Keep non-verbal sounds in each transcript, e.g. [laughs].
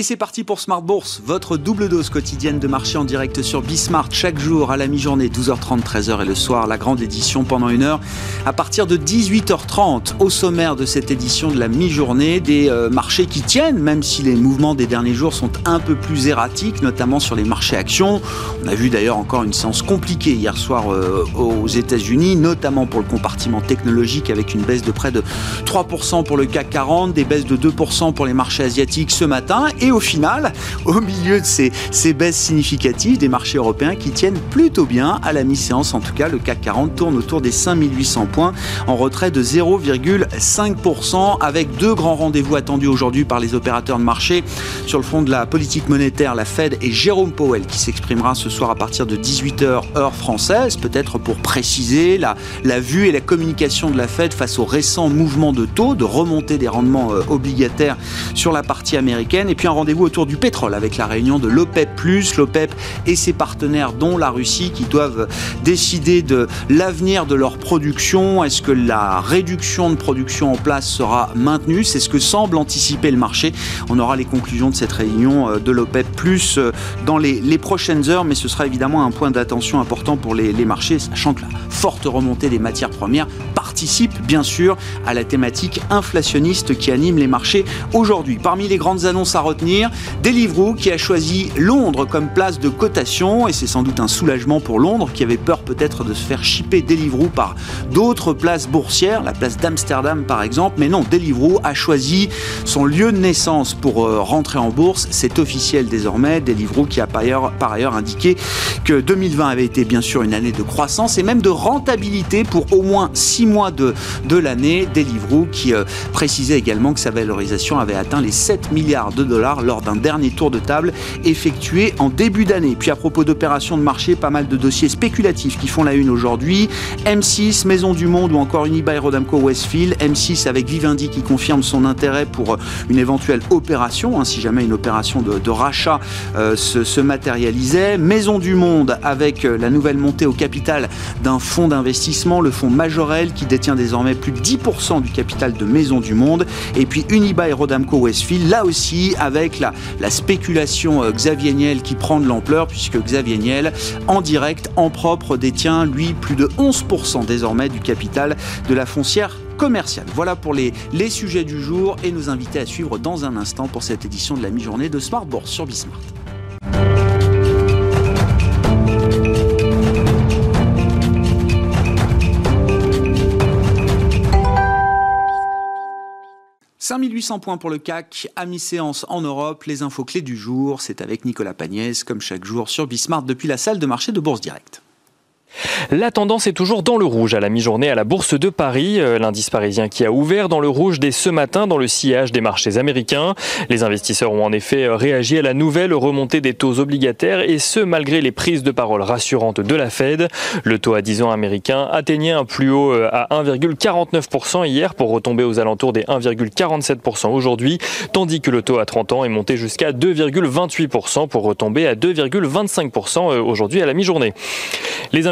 Et c'est parti pour Smart Bourse, votre double dose quotidienne de marché en direct sur Bismart chaque jour à la mi-journée, 12h30, 13h et le soir, la grande édition pendant une heure à partir de 18h30. Au sommaire de cette édition de la mi-journée, des euh, marchés qui tiennent, même si les mouvements des derniers jours sont un peu plus erratiques, notamment sur les marchés actions. On a vu d'ailleurs encore une séance compliquée hier soir euh, aux États-Unis, notamment pour le compartiment technologique avec une baisse de près de 3% pour le CAC 40, des baisses de 2% pour les marchés asiatiques ce matin et au final, au milieu de ces, baisses significatives des marchés européens qui tiennent plutôt bien à la mi-séance, en tout cas, le CAC 40 tourne autour des 5800 points en retrait de 0,5% avec deux grands rendez-vous attendus aujourd'hui par les opérateurs de marché. Sur le fond de la politique monétaire, la Fed et Jérôme Powell qui s'exprimera ce soir à partir de 18h heure française, peut-être pour préciser la, la vue et la communication de la Fed face aux récents mouvements de taux, de remontée des rendements euh, obligataires sur la partie américaine. Et puis rendez-vous autour du pétrole avec la réunion de l'OPEP+, l'OPEP et ses partenaires dont la Russie qui doivent décider de l'avenir de leur production. Est-ce que la réduction de production en place sera maintenue? C'est ce que semble anticiper le marché. On aura les conclusions de cette réunion euh, de l'OPEP+, euh, dans les, prochaines heures, mais ce sera évidemment un point d'attention important pour les marchés, sachant que la forte remontée des matières premières participe bien sûr à la thématique inflationniste qui anime les marchés aujourd'hui. Parmi les grandes annonces à retenir, Deliveroo qui a choisi Londres comme place de cotation et c'est sans doute un soulagement pour Londres qui avait peur peut-être de se faire shipper Deliveroo par d'autres places boursières, la place d'Amsterdam par exemple, mais non, Deliveroo a choisi son lieu de naissance pour euh, rentrer en bourse, c'est officiel désormais, Deliveroo qui a par ailleurs, par ailleurs indiqué que 2020 avait été bien sûr une année de croissance et même de rentabilité pour au moins 6 mois de, de l'année, Deliveroo qui euh, précisait également que sa valorisation avait atteint les 7 milliards de dollars lors d'un dernier tour de table effectué en début d'année. Puis à propos d'opérations de marché, pas mal de dossiers spéculatifs qui font la une aujourd'hui. M6, Maison du Monde ou encore Unibail Rodamco Westfield. M6 avec Vivendi qui confirme son intérêt pour une éventuelle opération, hein, si jamais une opération de, rachat euh, se, matérialisait. Maison du Monde avec euh, la nouvelle montée au capital d'un fonds d'investissement, le fonds Majorel qui détient désormais plus de 10% du capital de Maison du Monde. Et puis Unibail Rodamco Westfield, là aussi avec la, la spéculation euh, Xavier Niel qui prend de l'ampleur puisque Xavier Niel, en direct, en propre, détient lui plus de 11% désormais du capital de la foncière commerciale. Voilà pour les, les sujets du jour et nous inviter à suivre dans un instant pour cette édition de la mi-journée de Smart Bourse sur Bismart. 5800 points pour le CAC, à mi-séance en Europe. Les infos clés du jour, c'est avec Nicolas Pagnès, comme chaque jour sur Bismart depuis la salle de marché de Bourse Directe. La tendance est toujours dans le rouge à la mi-journée à la Bourse de Paris. Euh, l'indice parisien qui a ouvert dans le rouge dès ce matin dans le sillage des marchés américains. Les investisseurs ont en effet euh, réagi à la nouvelle remontée des taux obligataires et ce malgré les prises de parole rassurantes de la Fed. Le taux à 10 ans américain atteignait un plus haut euh, à 1,49% hier pour retomber aux alentours des 1,47% aujourd'hui, tandis que le taux à 30 ans est monté jusqu'à 2,28% pour retomber à 2,25% aujourd'hui à la mi-journée.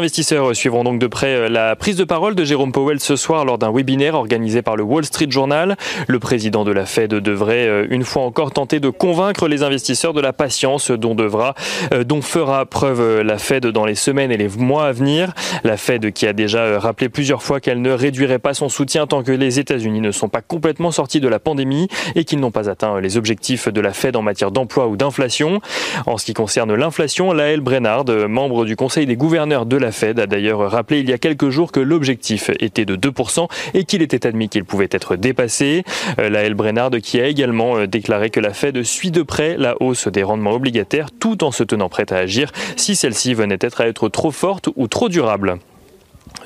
Suivront donc de près euh, la prise de parole de Jérôme Powell ce soir lors d'un webinaire organisé par le Wall Street Journal. Le président de la Fed devrait euh, une fois encore tenter de convaincre les investisseurs de la patience dont euh, fera preuve la Fed dans les semaines et les mois à venir. La Fed qui a déjà rappelé plusieurs fois qu'elle ne réduirait pas son soutien tant que les États-Unis ne sont pas complètement sortis de la pandémie et qu'ils n'ont pas atteint les objectifs de la Fed en matière d'emploi ou d'inflation. En ce qui concerne l'inflation, Laël Brennard, membre du Conseil des gouverneurs de la Fed a d'ailleurs rappelé il y a quelques jours que l'objectif était de 2% et qu'il était admis qu'il pouvait être dépassé. Euh, la. Brennard qui a également euh, déclaré que la Fed suit de près la hausse des rendements obligataires tout en se tenant prête à agir si celle-ci venait à être trop forte ou trop durable.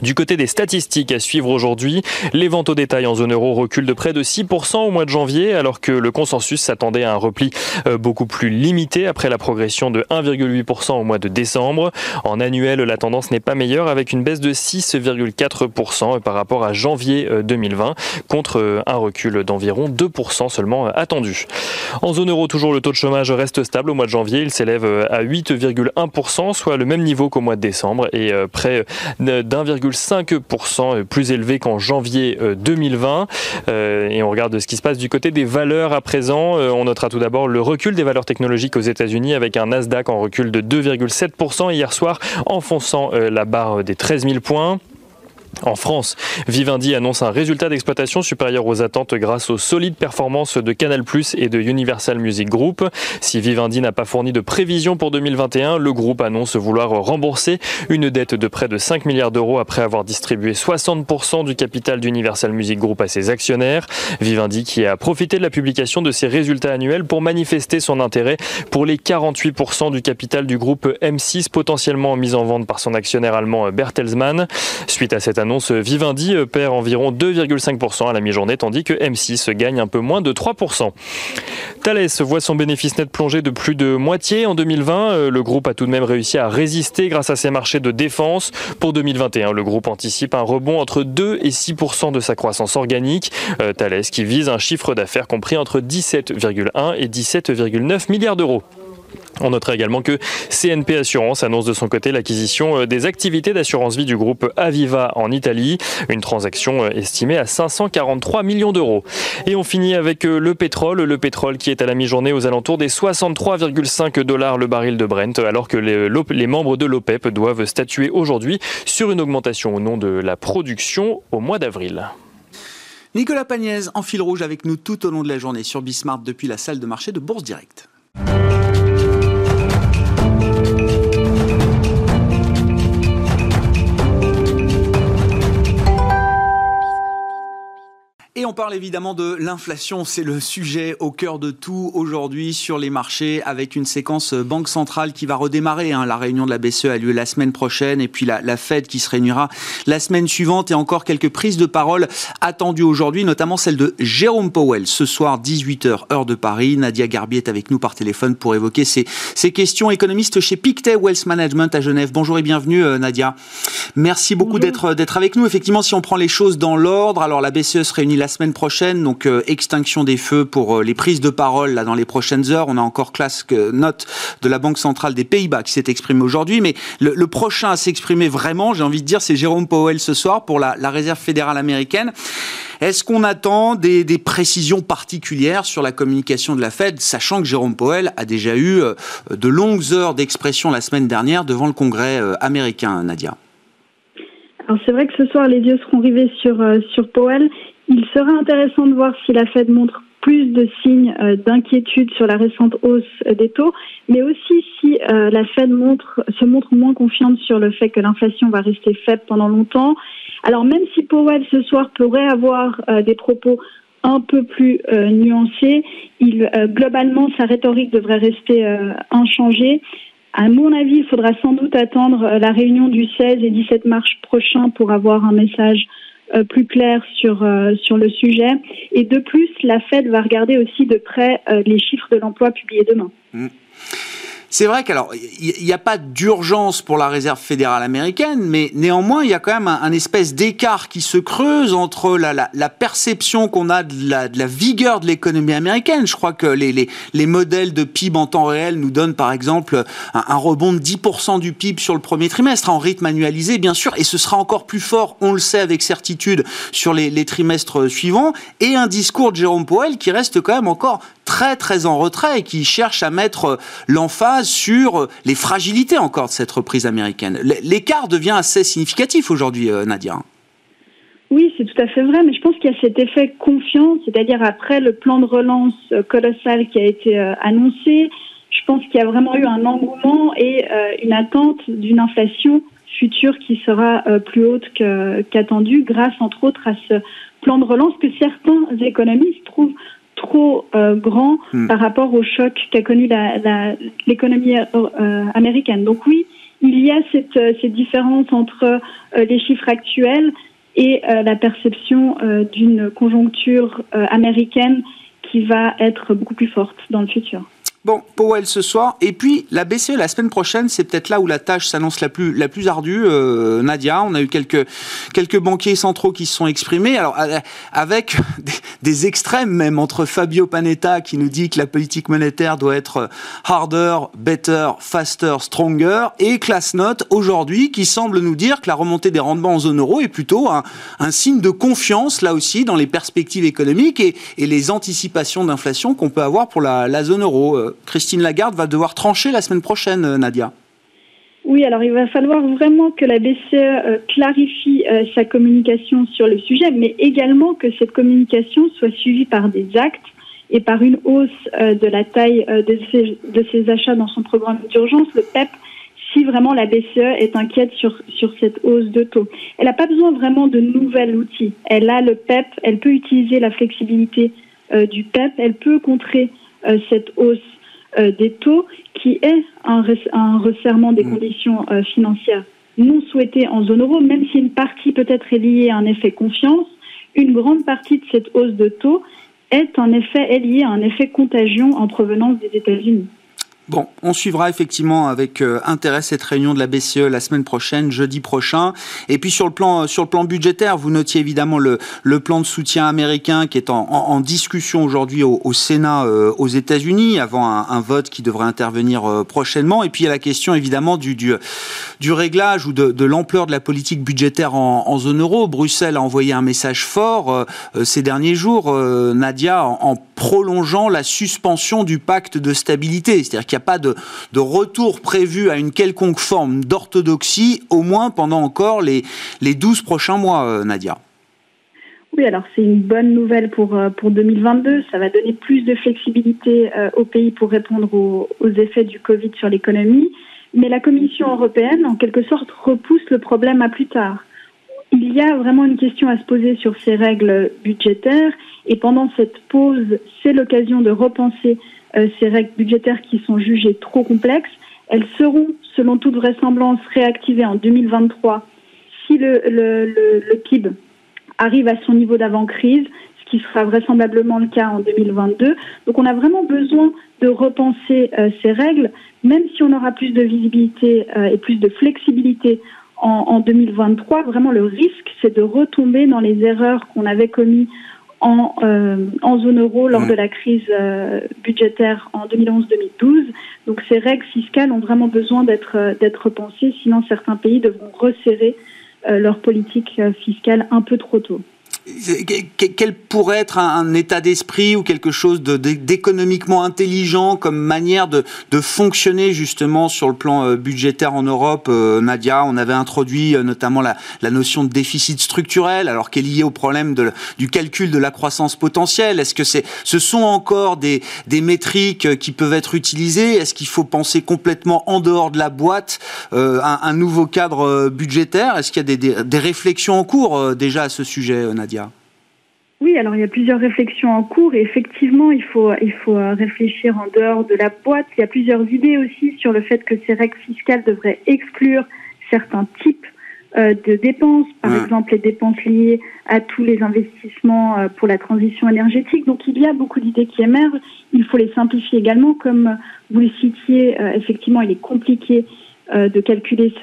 Du côté des statistiques à suivre aujourd'hui, les ventes au détail en zone euro reculent de près de 6% au mois de janvier, alors que le consensus s'attendait à un repli euh, beaucoup plus limité après la progression de 1,8% au mois de décembre. En annuel, la tendance n'est pas meilleure avec une baisse de 6,4% par rapport à janvier euh, 2020 contre euh, un recul d'environ 2% seulement attendu. En zone euro, toujours le taux de chômage reste stable au mois de janvier. Il s'élève à 8,1%, soit le même niveau qu'au mois de décembre et près d'1,5% 1,5% euh, plus élevé qu'en janvier euh, 2020. Euh, et on regarde ce qui se passe du côté des valeurs à présent. On notera tout d'abord le recul des valeurs technologiques aux États-Unis avec un Nasdaq en recul de 2,7% hier soir, enfonçant la barre des 13 000 points. En France, Vivendi annonce un résultat d'exploitation supérieur aux attentes grâce aux solides performances de Canal+ et de Universal Music Group. Si Vivendi n'a pas fourni de prévision pour 2021, le groupe annonce vouloir rembourser une dette de près de 5 milliards d'euros après avoir distribué 60% du capital d'Universal Music Group à ses actionnaires. Vivendi qui a profité de la publication de ses résultats annuels pour manifester son intérêt pour les 48% du capital du groupe M6 potentiellement mis en vente par son actionnaire allemand Bertelsmann. Suite à cette annonce, Vivendi perd environ 2,5% à la mi-journée, tandis que M6 gagne un peu moins de 3%. Thales voit son bénéfice net plonger de plus de moitié en 2020. Le groupe a tout de même réussi à résister grâce à ses marchés de défense. Pour 2021, le groupe anticipe un rebond entre 2 et 6% de sa croissance organique. Euh, Thales qui vise un chiffre d'affaires compris entre 17,1 et 17,9 milliards d'euros. On notera également que CNP Assurance annonce de son côté l'acquisition euh, des activités d'assurance vie du groupe Aviva en Italie, une transaction euh, estimée à 543 millions d'euros. Et on finit avec euh, le pétrole, le pétrole qui est à la mi-journée aux alentours des 63,5 dollars le baril de Brent, alors que les, membres de l'OPEP doivent statuer aujourd'hui sur une augmentation au nom de la production au mois d'avril. Nicolas Pagnès en fil rouge avec nous tout au long de la journée sur Bismart depuis la salle de marché de Bourse Direct. Et on parle évidemment de l'inflation, c'est le sujet au cœur de tout aujourd'hui sur les marchés avec une séquence banque centrale qui va redémarrer. Hein. La réunion de la BCE a lieu la semaine prochaine et puis la, la, Fed qui se réunira la semaine suivante et encore quelques prises de parole attendues aujourd'hui, notamment celle de Jérôme Powell ce soir 18h heure de Paris. Nadia Garbier est avec nous par téléphone pour évoquer ces, ces questions. Économiste chez Pictet Wealth Management à Genève. Bonjour et bienvenue euh, Nadia. Merci beaucoup d'être d'être avec nous. Effectivement, si on prend les choses dans l'ordre, alors la BCE se réunit la semaine prochaine, donc euh, extinction des feux pour euh, les prises de parole là dans les prochaines heures. On a encore classe note de la Banque centrale des Pays-Bas qui s'est exprimée aujourd'hui, mais le, prochain à s'exprimer vraiment, j'ai envie de dire, c'est Jérôme Powell ce soir pour la, Réserve fédérale américaine. Est-ce qu'on attend des, précisions particulières sur la communication de la Fed, sachant que Jérôme Powell a déjà eu euh, de longues heures d'expression la semaine dernière devant le Congrès américain, Nadia? Alors c'est vrai que ce soir les yeux seront rivés sur sur Powell. Il sera intéressant de voir si la Fed montre plus de signes euh, d'inquiétude sur la récente hausse des taux, mais aussi si euh, la Fed montre, se montre moins confiante sur le fait que l'inflation va rester faible pendant longtemps. Alors même si Powell ce soir pourrait avoir euh, des propos un peu plus nuancés, il, globalement sa rhétorique devrait rester inchangée. À mon avis, il faudra sans doute attendre la réunion du 16 et 17 mars prochain pour avoir un message euh, plus clair sur euh, sur le sujet. Et de plus, la Fed va regarder aussi de près euh, les chiffres de l'emploi publiés demain. Mmh. C'est vrai qu'alors, il n'y a pas d'urgence pour la réserve fédérale américaine, mais néanmoins, il y a quand même un, espèce d'écart qui se creuse entre la, perception qu'on a de la, vigueur de l'économie américaine. Je crois que les, les, les, modèles de PIB en temps réel nous donnent, par exemple, un, un rebond de 10% du PIB sur le premier trimestre, en rythme annualisé, bien sûr, et ce sera encore plus fort, on le sait avec certitude, sur les, les trimestres suivants, et un discours de Jérôme Powell qui reste quand même encore très très en retrait et qui cherche à mettre l'emphase sur les fragilités encore de cette reprise américaine. L'écart devient assez significatif aujourd'hui, euh, Nadia. Oui, c'est tout à fait vrai, mais je pense qu'il y a cet effet confiance, c'est-à-dire après le plan de relance euh, colossal qui a été euh, annoncé, je pense qu'il y a vraiment eu un engouement et une attente d'une inflation future qui sera plus haute qu'attendue grâce entre autres à ce plan de relance que certains économistes trouvent trop euh, grand hmm. par rapport au choc qu'a connu l'économie euh, américaine. Donc oui, il y a cette, euh, cette différence entre les chiffres actuels et la perception d'une conjoncture américaine qui va être beaucoup plus forte dans le futur. Bon, Powell ce soir. Et puis, la BCE la semaine prochaine, c'est peut-être là où la tâche s'annonce la plus, la plus ardue. Euh, Nadia, on a eu quelques, quelques banquiers centraux qui se sont exprimés. Alors, euh, avec [laughs] des, extrêmes même entre Fabio Panetta qui nous dit que la politique monétaire doit être harder, better, faster, stronger. Et Classnote aujourd'hui qui semble nous dire que la remontée des rendements en zone euro est plutôt un, un signe de confiance là aussi dans les perspectives économiques et, et les anticipations d'inflation qu'on peut avoir pour la, la zone euro. Christine Lagarde va devoir trancher la semaine prochaine, euh, Nadia. Oui, alors il va falloir vraiment que la BCE euh, clarifie euh, sa communication sur le sujet, mais également que cette communication soit suivie par des actes et par une hausse de la taille de ses, achats dans son programme d'urgence, le PEP, si vraiment la BCE est inquiète sur, sur cette hausse de taux. Elle n'a pas besoin vraiment de nouvel outil. Elle a le PEP, elle peut utiliser la flexibilité du PEP, elle peut contrer cette hausse des taux qui est un, un resserrement des mm. conditions euh, financières non souhaitées en zone euro, même si une partie peut-être est liée à un effet confiance, une grande partie de cette hausse de taux est en effet est liée à un effet contagion en provenance des États-Unis. Bon, on suivra effectivement avec euh, intérêt cette réunion de la BCE la semaine prochaine, jeudi prochain. Et puis sur le plan sur le plan budgétaire, vous notiez évidemment le, plan de soutien américain qui est en, discussion aujourd'hui au, Sénat euh, aux États-Unis, avant un, vote qui devrait intervenir euh, prochainement. Et puis il y a la question évidemment du réglage ou de, l'ampleur de la politique budgétaire en, zone euro. Bruxelles a envoyé un message fort ces derniers jours, Nadia, en, en, prolongeant la suspension du pacte de stabilité, c'est-à-dire il n'y a pas de, retour prévu à une quelconque forme d'orthodoxie, au moins pendant encore les, les 12 prochains mois, euh, Nadia. Oui, alors c'est une bonne nouvelle pour, euh, pour 2022. Ça va donner plus de flexibilité euh, au pays pour répondre aux, aux effets du Covid sur l'économie. Mais la Commission européenne, en quelque sorte, repousse le problème à plus tard. Il y a vraiment une question à se poser sur ces règles budgétaires et pendant cette pause, c'est l'occasion de repenser euh, ces règles budgétaires qui sont jugées trop complexes. Elles seront, selon toute vraisemblance, réactivées en 2023 si le, le, le, arrive à son niveau d'avant-crise, ce qui sera vraisemblablement le cas en 2022. Donc on a vraiment besoin de repenser euh, ces règles, même si on aura plus de visibilité euh, et plus de flexibilité en, en 2023. Vraiment, le risque, c'est de retomber dans les erreurs qu'on avait commises en, euh, en zone euro lors de la crise euh, budgétaire en 2011-2012. Donc ces règles fiscales ont vraiment besoin d'être euh, d'être repensées, sinon certains pays devront resserrer leur politique fiscale un peu trop tôt quel pourrait être un, état d'esprit ou quelque chose d'économiquement intelligent comme manière de, fonctionner justement sur le plan euh, budgétaire en Europe euh, Nadia, on avait introduit euh, notamment la, notion de déficit structurel, alors qu'elle est liée au problème du calcul de la croissance potentielle. Est-ce que c'est, ce sont encore des, métriques qui peuvent être utilisées? Est-ce qu'il faut penser complètement en dehors de la boîte un, nouveau cadre budgétaire? Est-ce qu'il y a des réflexions en cours déjà à ce sujet, Nadia? Oui, alors il y a plusieurs réflexions en cours et effectivement, il faut, il faut euh, réfléchir en dehors de la boîte. Il y a plusieurs idées aussi sur le fait que ces règles fiscales devraient exclure certains types euh, de dépenses, par exemple les dépenses liées à tous les investissements euh, pour la transition énergétique. Donc il y a beaucoup d'idées qui émergent. Il faut les simplifier également, comme vous le citiez. effectivement, il est compliqué de calculer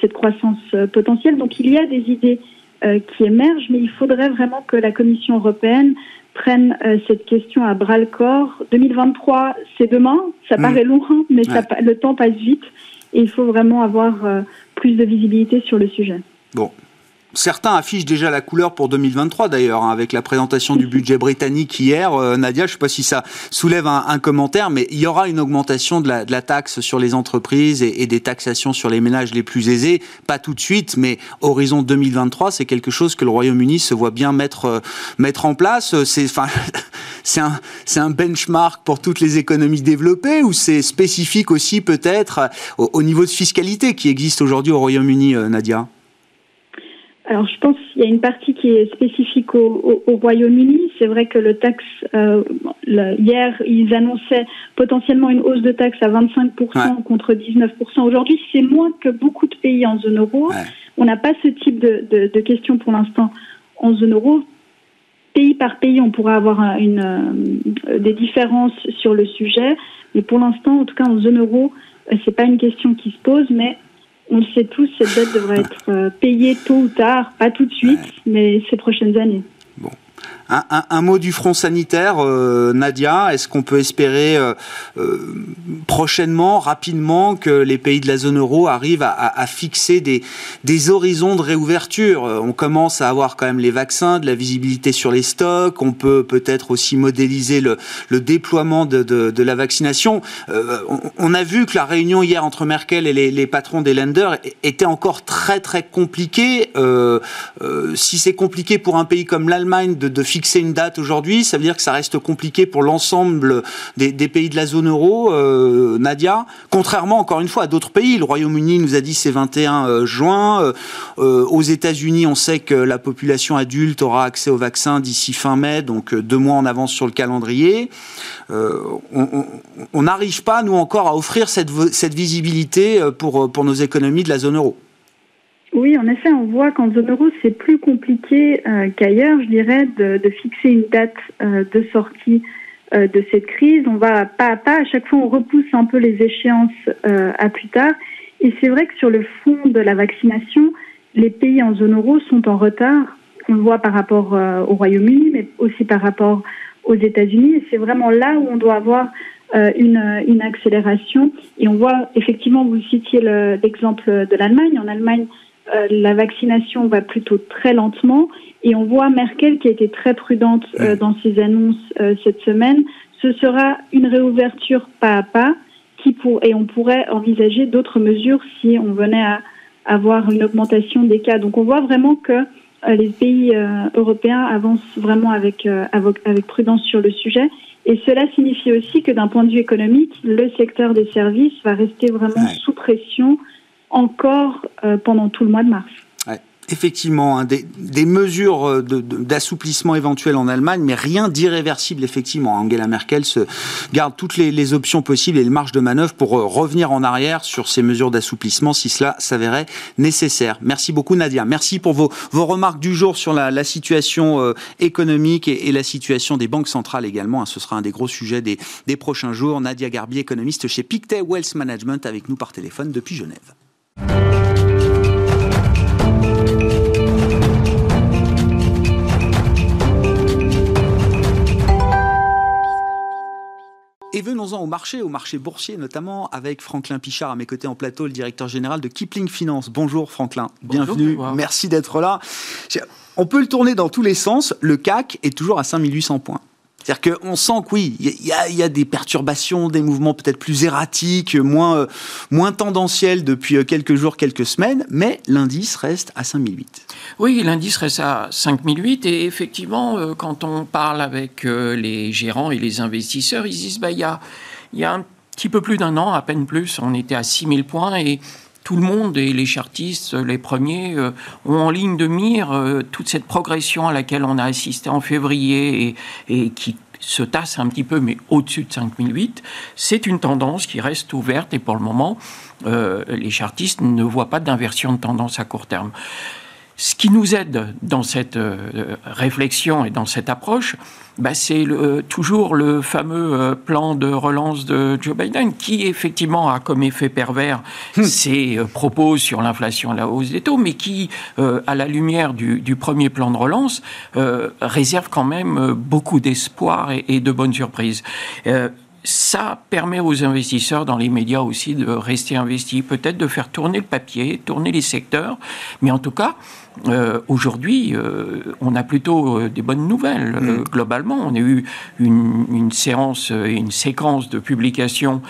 cette croissance potentielle. Donc il y a des idées qui émergent, mais il faudrait vraiment que la Commission européenne prenne euh, cette question à bras le corps. 2023, c'est demain, ça mm. paraît loin, mais ça, le temps passe vite et il faut vraiment avoir euh, plus de visibilité sur le sujet. Bon, Certains affichent déjà la couleur pour 2023 d'ailleurs, hein, avec la présentation du budget britannique hier. Euh, Nadia, je ne sais pas si ça soulève un, commentaire, mais il y aura une augmentation de la, taxe sur les entreprises et, des taxations sur les ménages les plus aisés. Pas tout de suite, mais horizon 2023, c'est quelque chose que le Royaume-Uni se voit bien mettre, euh, mettre en place. C'est enfin, [laughs] un, un benchmark pour toutes les économies développées ou c'est spécifique aussi peut-être au, au niveau de fiscalité qui existe aujourd'hui au Royaume-Uni, euh, Nadia? Alors, je pense qu'il y a une partie qui est spécifique au, au, Royaume-Uni. C'est vrai que le taxe, euh, hier, ils annonçaient potentiellement une hausse de taxe à 25% contre 19%. Aujourd'hui, c'est moins que beaucoup de pays en zone euro. On n'a pas ce type de, de, de questions pour l'instant en zone euro. pays par pays, on pourra avoir une, des différences sur le sujet. Mais pour l'instant, en tout cas en zone euro, c'est pas une question qui se pose, mais on le sait tous, cette dette devrait être payée tôt ou tard, pas tout de suite, mais ces prochaines années. Un, mot du front sanitaire, euh, Nadia. Est-ce qu'on peut espérer euh, euh, prochainement, rapidement, que les pays de la zone euro arrivent à, fixer des, horizons de réouverture? On commence à avoir quand même les vaccins, de la visibilité sur les stocks. On peut peut-être aussi modéliser le, déploiement de, la vaccination. On, a vu que la réunion hier entre Merkel et les, les patrons des lenders était encore très très compliquée. si c'est compliqué pour un pays comme l'Allemagne de, de fixer une date aujourd'hui, ça veut dire que ça reste compliqué pour l'ensemble des, pays de la zone euro, euh, Nadia. Contrairement, encore une fois, à d'autres pays. Le Royaume-Uni nous a dit c'est 21 euh, juin. Euh, aux États-Unis, on sait que la population adulte aura accès au vaccin d'ici fin mai, donc deux mois en avance sur le calendrier. on n'arrive pas, nous encore, à offrir cette, visibilité pour nos économies de la zone euro. Oui, en effet, on voit qu'en zone euro, c'est plus compliqué euh, qu'ailleurs, je dirais, de, fixer une date euh, de sortie euh, de cette crise. On va pas à pas, à chaque fois, on repousse un peu les échéances à plus tard. Et c'est vrai que sur le fond de la vaccination, les pays en zone euro sont en retard. On le voit par rapport au Royaume-Uni, mais aussi par rapport aux États-Unis. Et c'est vraiment là où on doit avoir une, une, accélération. Et on voit effectivement, vous citiez l'exemple de l'Allemagne. En Allemagne, euh, la vaccination va plutôt très lentement et on voit Merkel qui a été très prudente euh, dans ses annonces euh, cette semaine. Ce sera une réouverture pas à pas qui pour, et on pourrait envisager d'autres mesures si on venait à avoir une augmentation des cas. Donc on voit vraiment que les pays européens avancent vraiment avec, avec prudence sur le sujet. Et cela signifie aussi que d'un point de vue économique, le secteur des services va rester vraiment sous pression encore euh, pendant tout le mois de mars. Effectivement, hein, des, mesures euh, d'assouplissement éventuelles en Allemagne, mais rien d'irréversible, effectivement. Angela Merkel se garde toutes les, options possibles et les marges de manœuvre pour euh, revenir en arrière sur ces mesures d'assouplissement si cela s'avérait nécessaire. Merci beaucoup, Nadia. Merci pour vos, remarques du jour sur la, situation économique et, la situation des banques centrales également. Hein. ce sera un des gros sujets des, des prochains jours. Nadia Garbier, économiste chez Pictet Wealth Management, avec nous par téléphone depuis Genève. Et venons-en au marché, au marché boursier notamment, avec Franklin Pichard à mes côtés en plateau, le directeur général de Kipling Finance. Bonjour Franklin, bienvenue, merci d'être là. On peut le tourner dans tous les sens, le CAC est toujours à 5800 points. C'est-à-dire qu'on sent que oui, il y, a des perturbations, des mouvements peut-être plus erratiques, moins, euh, moins tendanciels depuis euh, quelques jours, quelques semaines, mais l'indice reste à 5008. Oui, l'indice reste à 5008 et effectivement, euh, quand on parle avec les gérants et les investisseurs, ils disent, bah, il y a, y a un petit peu plus d'un an, à peine plus, on était à 6000 points et tout le monde et les chartistes, les premiers, euh, ont en ligne de mire euh, toute cette progression à laquelle on a assisté en février et, qui se tasse un petit peu, mais au-dessus de 5008. C'est une tendance qui reste ouverte et pour le moment, euh, les chartistes ne voient pas d'inversion de tendance à court terme. Ce qui nous aide dans cette réflexion et dans cette approche, bah, c'est toujours le fameux euh, plan de relance de Joe Biden qui effectivement a comme effet pervers hmm. ses euh, propos sur l'inflation et la hausse des taux, mais qui, euh, à la lumière du, premier plan de relance, réserve quand même beaucoup d'espoir et, de bonnes surprises ça permet aux investisseurs dans les médias aussi de rester investis, peut-être de faire tourner le papier, tourner les secteurs, mais en tout cas, euh, aujourd'hui, euh, on a plutôt euh, des bonnes nouvelles. Mm. globalement, on a eu une, séance et une séquence de publications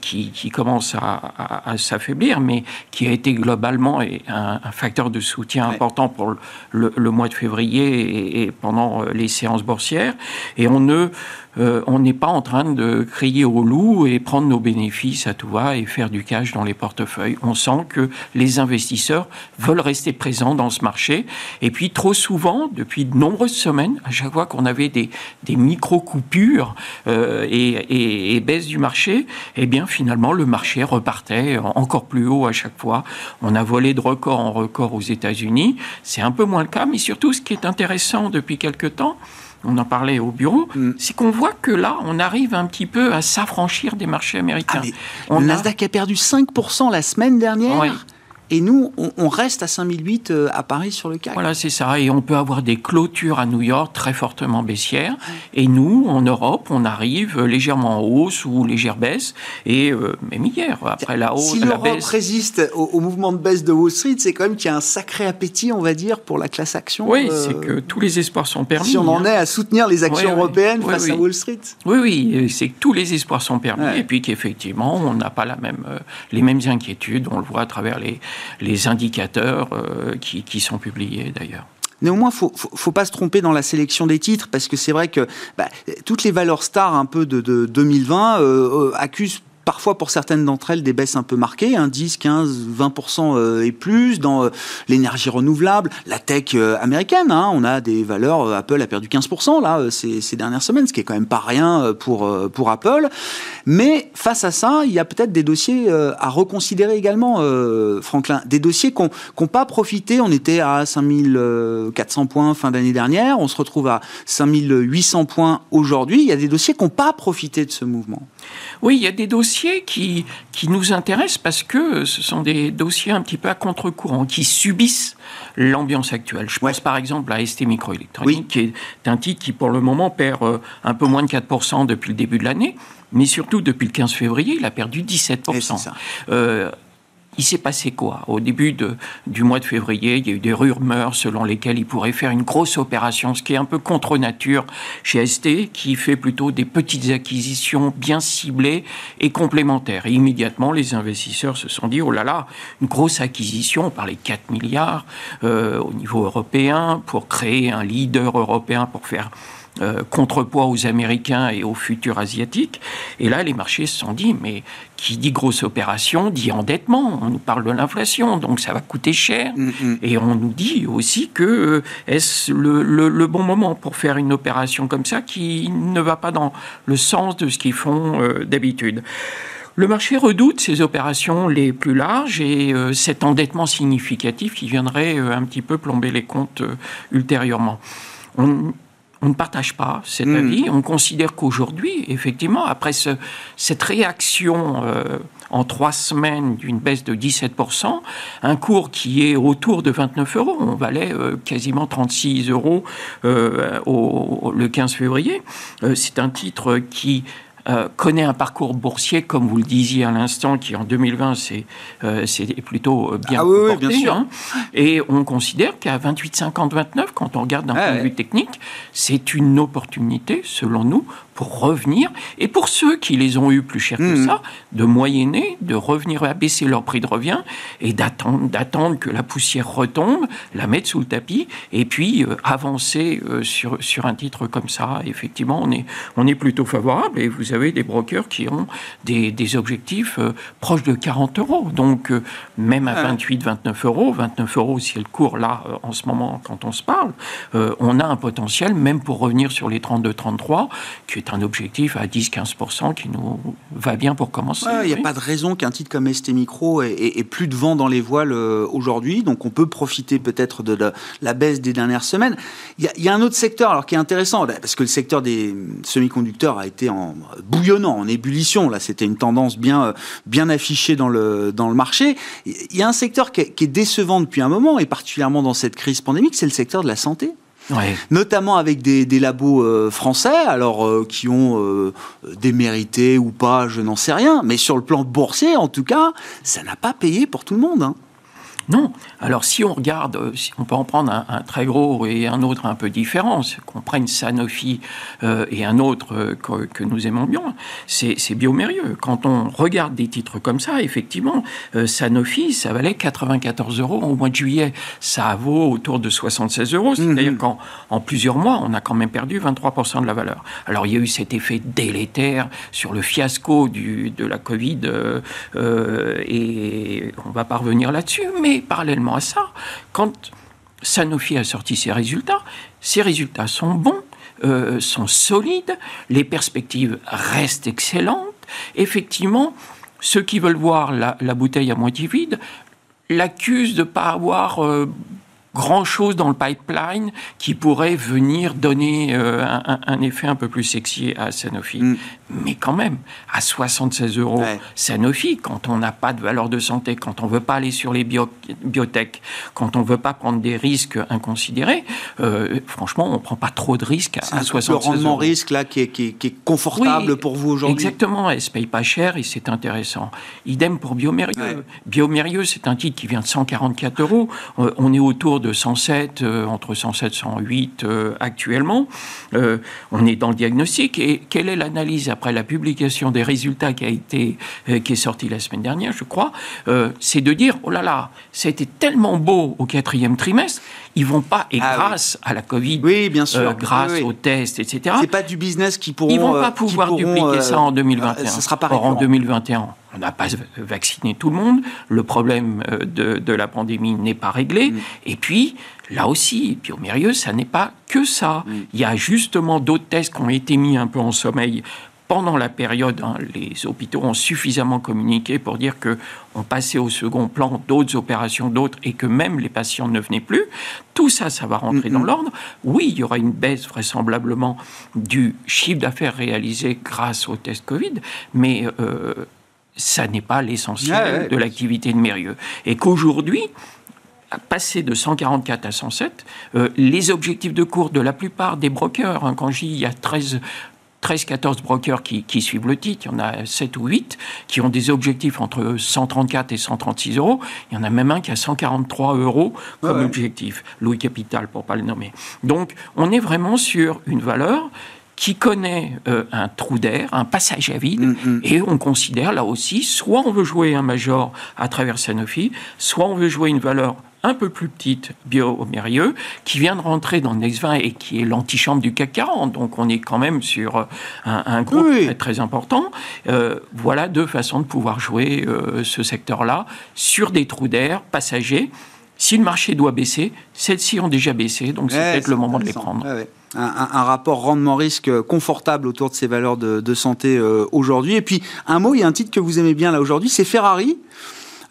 qui, qui, commence à, s'affaiblir, mais qui a été globalement un, facteur de soutien important pour le, mois de février et, pendant les séances boursières. Et on ne on n'est pas en train de crier au loup et prendre nos bénéfices à tout va et faire du cash dans les portefeuilles. On sent que les investisseurs veulent rester présents dans ce marché. Et puis trop souvent, depuis de nombreuses semaines, à chaque fois qu'on avait des, des micro-coupures euh, et, et, baisse du marché, eh bien finalement le marché repartait encore plus haut à chaque fois. On a volé de record en record aux États-Unis. C'est un peu moins le cas, mais surtout ce qui est intéressant depuis quelque temps, on en parlait au bureau, mm. c'est qu'on voit que là, on arrive un petit peu à s'affranchir des marchés américains. Ah, le Nasdaq a perdu 5% la semaine dernière. Et nous, on, reste à 5008 euh, à Paris sur le CAC. Voilà, c'est ça. Et on peut avoir des clôtures à New York très fortement baissières. Et nous, en Europe, on arrive légèrement en hausse ou légère baisse. Et euh, même hier, après la hausse, si la baisse... résiste au, mouvement de baisse de Wall Street, c'est quand même qu'il y a un sacré appétit, on va dire, pour la classe action. Oui, euh, c'est que tous les espoirs sont permis. Si on en hein. est à soutenir les actions européennes face à Wall Street. Oui, oui, c'est que tous les espoirs sont permis. Et puis qu'effectivement, on n'a pas la même, les mêmes inquiétudes. On le voit à travers les les indicateurs euh, qui, sont publiés d'ailleurs. Néanmoins, faut, faut, faut, pas se tromper dans la sélection des titres parce que c'est vrai que bah, toutes les valeurs stars un peu de, 2020 euh, euh, accusent parfois pour certaines d'entre elles des baisses un peu marquées, 10, 15, 20% et plus dans euh, l'énergie renouvelable, la tech euh, américaine. Hein. on a des valeurs, euh, Apple a perdu 15% là ces, dernières semaines, ce qui est quand même pas rien pour, pour Apple. Mais face à ça, il y a peut-être des dossiers à reconsidérer également, Franklin. Des dossiers qui n'ont pas profité. On était à 5400 points fin d'année dernière, on se retrouve à 5800 points aujourd'hui. Il y a des dossiers qui n'ont pas profité de ce mouvement. Oui, il y a des dossiers qui, qui nous intéressent parce que ce sont des dossiers un petit peu à contre-courant, qui subissent l'ambiance actuelle. Je pense par exemple à ST Microélectronique, qui est un titre qui pour le moment perd euh, un peu moins de 4% depuis le début de l'année, mais surtout depuis le 15 février, il a perdu 17%. Il s'est passé quoi? Au début du mois de février, il y a eu des rumeurs selon lesquelles il pourrait faire une grosse opération, ce qui est un peu contre nature chez ST, qui fait plutôt des petites acquisitions bien ciblées et complémentaires. Et immédiatement, les investisseurs se sont dit, oh là là, une grosse acquisition, on parlait 4 milliards euh, au niveau européen pour créer un leader européen pour faire euh, contrepoids aux Américains et aux futurs Asiatiques. Et là, les marchés se sont dit, mais qui dit grosse opération dit endettement. On nous parle de l'inflation, donc ça va coûter cher. Mm, mm. Et on nous dit aussi que euh, est-ce le, bon moment pour faire une opération comme ça qui ne va pas dans le sens de ce qu'ils font euh, d'habitude? Le marché redoute ces opérations les plus larges et cet endettement significatif qui viendrait un petit peu plomber les comptes ultérieurement. On, on ne partage pas cet hmm. avis. On considère qu'aujourd'hui, effectivement, après cette réaction euh, en trois semaines d'une baisse de 17%, un cours qui est autour de 29 euros, on valait euh, quasiment 36 euros euh, le 15 février, c'est un titre qui euh, connaît un parcours boursier, comme vous le disiez à l'instant, qui en 2020 c'est euh, plutôt euh, bien ah, bien sûr. Hein. Et on considère qu'à 28, 50, 29, quand on regarde d'un point de vue technique, c'est une opportunité, selon nous, pour revenir, et pour ceux qui les ont eu plus cher que mmh. ça, de moyenner, de revenir à baisser leur prix de revient, et d'attendre, d'attendre que la poussière retombe, la mettre sous le tapis, et puis euh, avancer euh, sur, sur un titre comme ça. Effectivement, on est, on est plutôt favorable, et vous avez des brokers qui ont des, des objectifs euh, proches de 40 euros. Donc, même à 28, 29 euros, 29 euros si le cours là, en ce moment, quand on se parle, on a un potentiel, même pour revenir sur les 32, 33, qui est un objectif à 10-15% qui nous va bien pour commencer. Il n'y a pas de raison qu'un titre comme ST Micro ait, plus de vent dans les voiles euh, aujourd'hui, donc on peut profiter peut-être de la, baisse des dernières semaines. Il y, a, un autre secteur alors qui est intéressant, parce que le secteur des semi-conducteurs a été en bouillonnant, en ébullition. Là, c'était une tendance bien, euh, bien affichée dans le, dans le marché. Il y a un secteur qui est, qui est décevant depuis un moment, et particulièrement dans cette crise pandémique, c'est le secteur de la santé notamment avec des, labos euh, français, alors euh, qui ont euh, démérité ou pas, je n'en sais rien, mais sur le plan boursier, en tout cas, ça n'a pas payé pour tout le monde. Hein. Non. Alors si on regarde, euh, on peut en prendre un, très gros et un autre un peu différent, qu'on prenne Sanofi euh, et un autre euh, que, nous aimons bien, c'est biomérieux. Quand on regarde des titres comme ça, effectivement, Sanofi, ça valait 94 euros au mois de juillet. Ça vaut autour de 76 euros. C'est-à-dire mhm. qu'en en plusieurs mois, on a quand même perdu 23% de la valeur. Alors il y a eu cet effet délétère sur le fiasco du, de la Covid et on va pas revenir là-dessus, mais parallèlement à ça, quand Sanofi a sorti ses résultats, ses résultats sont bons, euh, sont solides, les perspectives restent excellentes. Effectivement, ceux qui veulent voir la, bouteille à moitié vide l'accusent de ne pas avoir euh, grand-chose dans le pipeline qui pourrait venir donner euh, un, effet un peu plus sexy à Sanofi. Mm. Mais quand même, à 76 euros, Sanofi, quand on n'a pas de valeur de santé, quand on ne veut pas aller sur les biotech, quand on ne veut pas prendre des risques inconsidérés, euh, franchement, on ne prend pas trop de risques à, 76 euros. Le rendement risque là qui est, qui est, confortable pour vous aujourd'hui. Exactement, elle ne se paye pas cher et c'est intéressant. Idem pour Biomérieux. Biomérieux, c'est un titre qui vient de 144 euros. Euh, on est autour de 107, euh, entre 107 et 108 actuellement. on est dans le diagnostic. Et quelle est l'analyse après la publication des résultats qui a été euh, qui est sorti la semaine dernière, je crois, euh, c'est de dire oh là là, c'était tellement beau au quatrième trimestre, ils vont pas et ah grâce à la Covid, oui, bien sûr, euh, grâce aux tests, etc. C'est pas du business qui pourront. Ils vont pas pouvoir dupliquer ça en 2021. Ça sera pas Or, en 2021, on n'a pas vacciné tout le monde. Le problème de, de la pandémie n'est pas réglé. Mm. Et puis, là aussi, puis au Biomérieux, ça n'est pas que ça. Mm. Il y a justement d'autres tests qui ont été mis un peu en sommeil pendant la période, hein, les hôpitaux ont suffisamment communiqué pour dire que on passait au second plan d'autres opérations, d'autres, et que même les patients ne venaient plus. Tout ça, ça va rentrer dans l'ordre. Oui, il y aura une baisse vraisemblablement du chiffre d'affaires réalisé grâce au test Covid, mais euh, ça n'est pas l'essentiel de l'activité de Mérieux. Et qu'aujourd'hui, passer de 144 à 107, euh, les objectifs de cours de la plupart des brokers, hein, quand j'y il y a 13 13-14 brokers qui, suivent le titre, il y en a 7 ou 8 qui ont des objectifs entre 134 et 136 euros. Il y en a même un qui a 143 euros comme objectif, Louis Capital pour pas le nommer. Donc on est vraiment sur une valeur qui connaît euh, un trou d'air, un passage à vide, mm, mm. et on considère là aussi, soit on veut jouer un major à travers Sanofi, soit on veut jouer une valeur un peu plus petite, Biomérieux, qui vient de rentrer dans le Next 20 et qui est l'antichambre du CAC 40. Donc on est quand même sur euh, un, groupe très, important. Euh, voilà deux façons de pouvoir jouer euh, ce secteur-là sur des trous d'air passagers. Si le marché doit baisser, celles-ci ont déjà baissé, donc c'est peut-être le moment de les prendre. Un, rapport rendement-risque confortable autour de ces valeurs de, de santé aujourd'hui. Et puis, un mot, il y a un titre que vous aimez bien là aujourd'hui, c'est Ferrari.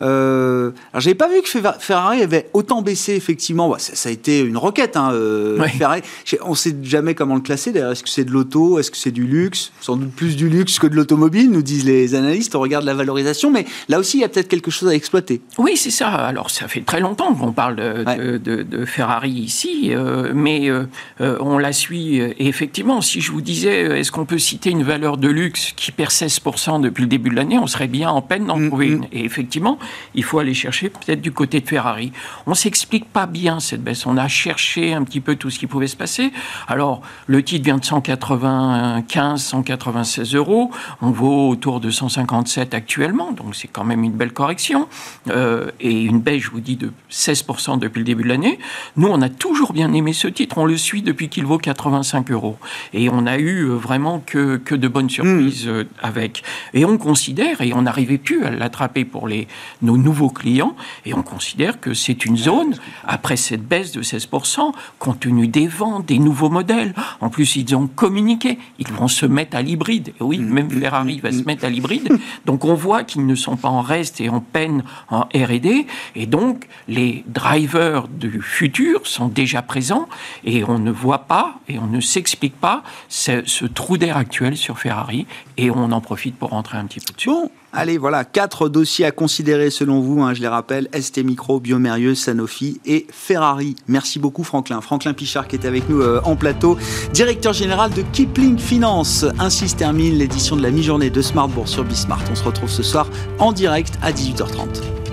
Euh, alors, j'avais pas vu que Ferrari avait autant baissé, effectivement. Bah, ça, a été une roquette, hein, euh, Ferrari. On sait jamais comment le classer, d'ailleurs. Est-ce que c'est de l'auto? Est-ce que c'est du luxe? Sans doute plus du luxe que de l'automobile, nous disent les analystes. On regarde la valorisation, mais là aussi, il y a peut-être quelque chose à exploiter. Oui, c'est ça. Alors, ça fait très longtemps qu'on parle de, de, Ferrari ici, euh, mais euh, on la suit. Et effectivement, si je vous disais, est-ce qu'on peut citer une valeur de luxe qui perd 16% depuis le début de l'année, on serait bien en peine d'en mm, trouver mm. une. Et effectivement, il faut aller chercher peut-être du côté de Ferrari. On ne s'explique pas bien cette baisse. On a cherché un petit peu tout ce qui pouvait se passer. Alors, le titre vient de 195, 196 euros. On vaut autour de 157 actuellement, donc c'est quand même une belle correction. Euh, et une baisse, je vous dis, de 16% depuis le début de l'année. Nous, on a toujours bien aimé ce titre. On le suit depuis qu'il vaut 85 euros. Et on a eu euh, vraiment que, que de bonnes surprises euh, avec. Et on considère, et on n'arrivait plus à l'attraper pour les, nos nouveaux clients et on considère que c'est une zone, après cette baisse de 16%, compte tenu des ventes, des nouveaux modèles. En plus, ils ont communiqué, ils vont se mettre à l'hybride. Et oui, même Ferrari va se mettre à l'hybride. Donc on voit qu'ils ne sont pas en reste et en peine en R&D. Et donc, les drivers du futur sont déjà présents et on ne voit pas et on ne s'explique pas ce, ce trou d'air actuel sur Ferrari et on en profite pour rentrer un petit peu dessus. Bon, allez, voilà, quatre dossiers à considérer selon vous, hein, je les rappelle, ST Micro, Biomérieux, Sanofi et Ferrari. Merci beaucoup Franklin. Franklin Pichard qui est avec nous euh, en plateau, directeur général de Kipling Finance. Ainsi se termine l'édition de la mi-journée de Smart Bourse sur Bismart. On se retrouve ce soir en direct à 18h30.